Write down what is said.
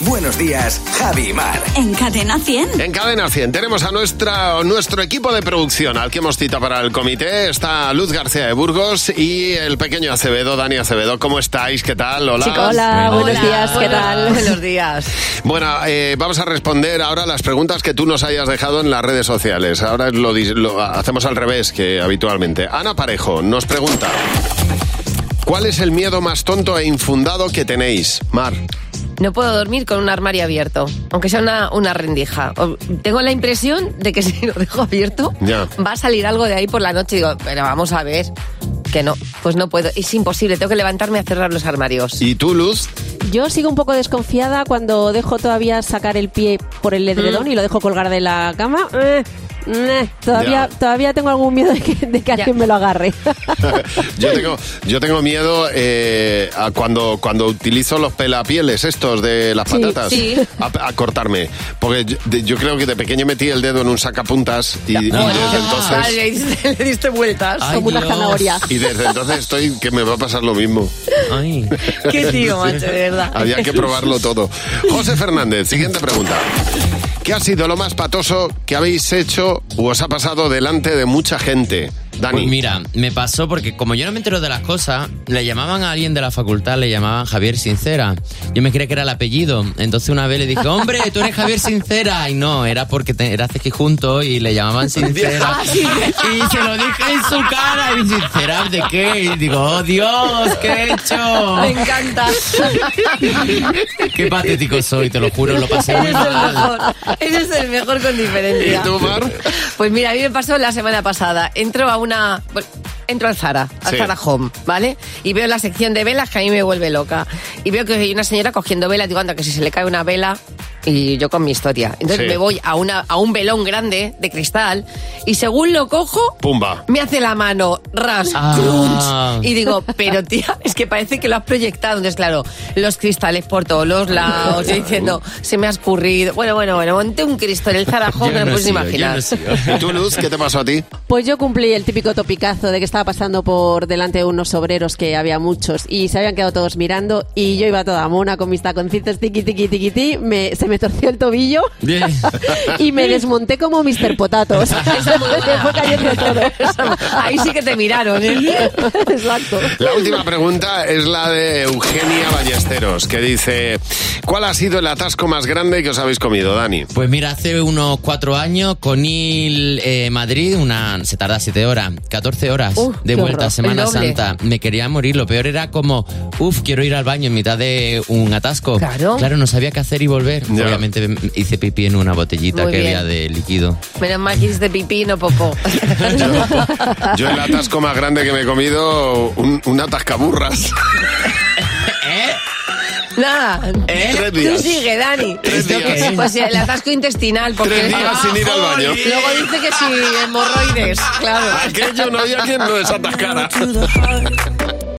Buenos días, Javi y Mar. En Cadena 100. En Cadena 100 tenemos a nuestra, nuestro equipo de producción al que hemos citado para el comité. Está Luz García de Burgos y el pequeño Acevedo, Dani Acevedo. ¿Cómo estáis? ¿Qué tal? Hola. Hola, buenos días, ¿qué tal? Buenos días. Bueno, eh, vamos a responder ahora las preguntas que tú nos hayas dejado en las redes sociales. Ahora lo, lo hacemos al revés que habitualmente. Ana Parejo nos pregunta. ¿Cuál es el miedo más tonto e infundado que tenéis? Mar. No puedo dormir con un armario abierto, aunque sea una, una rendija. O- Tengo la impresión de que si lo dejo abierto, Ya. va a salir algo de ahí por la noche. Y digo, pero vamos a ver. Que no, pues no puedo. Es imposible, tengo que levantarme a cerrar los armarios. ¿Y tú, Luz? Yo sigo un poco desconfiada cuando dejo todavía sacar el pie por el edredón y lo dejo colgar de la cama. Eh, todavía, Ya. todavía tengo algún miedo de que, de que alguien me lo agarre. yo tengo, yo tengo miedo eh, a cuando, cuando utilizo los pelapieles estos de las Sí, patatas sí. A, a cortarme. Porque yo, de- yo creo que de pequeño metí el dedo en un sacapuntas y, y Bueno, desde ah, entonces... le, diste, le diste vueltas. Ay, como una Dios. zanahoria. Y desde entonces estoy que me va a pasar lo mismo. Ay. Qué tío, macho, de verdad. Había que probarlo todo. José Fernández, siguiente pregunta. ¿Qué ha sido lo más patoso que habéis hecho o os ha pasado delante de mucha gente? Dani. Pues mira, me pasó porque como yo no me entero de las cosas, le llamaban a alguien de la facultad, le llamaban Javier Sincera. Yo me creía que era el apellido. Entonces una vez le dije, hombre, tú eres Javier Sincera. Y no, era porque te, era Cequi junto y le llamaban Sincera. Y se lo dije en su cara. Y Sincera, ¿de qué? Y digo, oh Dios, ¿qué he hecho? Me encanta. Qué patético soy, te lo juro, lo pasé muy mal. mejor. Eres el mejor con ¿Y diferencia. tú, Mar? Pues mira, a mí me pasó la semana pasada. Entro a una. entro al Zara, al Sí. Zara Home, ¿vale? Y veo la sección de velas que a mí me vuelve loca. Y veo que hay una señora cogiendo velas. Digo, anda, que si se le cae una vela. Y yo con mi historia. Entonces Sí. me voy a, una, a un velón grande de cristal. Y según lo cojo, Pumba. me hace la mano, ras, Ah. crunch. Y digo, pero tía, es que parece que lo has proyectado. Entonces, claro, los cristales por todos los lados, yo diciendo, se me ha escurrido. Bueno, bueno, bueno, monté un cristo en el Zara Home que no, puedes imaginar. no sigo. ¿Y tú, Luz, qué te pasó a ti? Pues yo cumplí el típico topicazo de que estaba pasando por delante de unos obreros que había muchos y se habían quedado todos mirando y yo iba toda mona con mis taconcitos tiqui tiqui tiqui ti, me, se me torció el tobillo Bien. y me desmonté como Mr. Potatos. me fue cayendo todo. Ahí sí que te miraron, ¿eh? Exacto. La última pregunta es la de Eugenia Ballesteros, que dice, ¿cuál ha sido el atasco más grande que os habéis comido, Dani? Pues mira, hace unos cuatro años, Conil eh, Madrid, una, se tarda siete horas, 14 horas de vuelta horror. a Semana. Santa. Me quería morir. Lo peor era como, uff, quiero ir al baño en mitad de un atasco. Claro. Claro, no sabía qué hacer y volver. Ya. Obviamente hice pipí en una botellita Muy que bien. había de líquido. Menos mal que hiciste pipí, no popó. Yo el atasco más grande que me he comido, un, un atascaburras. Nada. Tres Tú sigue, Dani. Tres días. Pues el atasco intestinal. Porque Tres días sin ir al baño. Luego dice que si hemorroides, claro. Aquello no había quien no desatascara.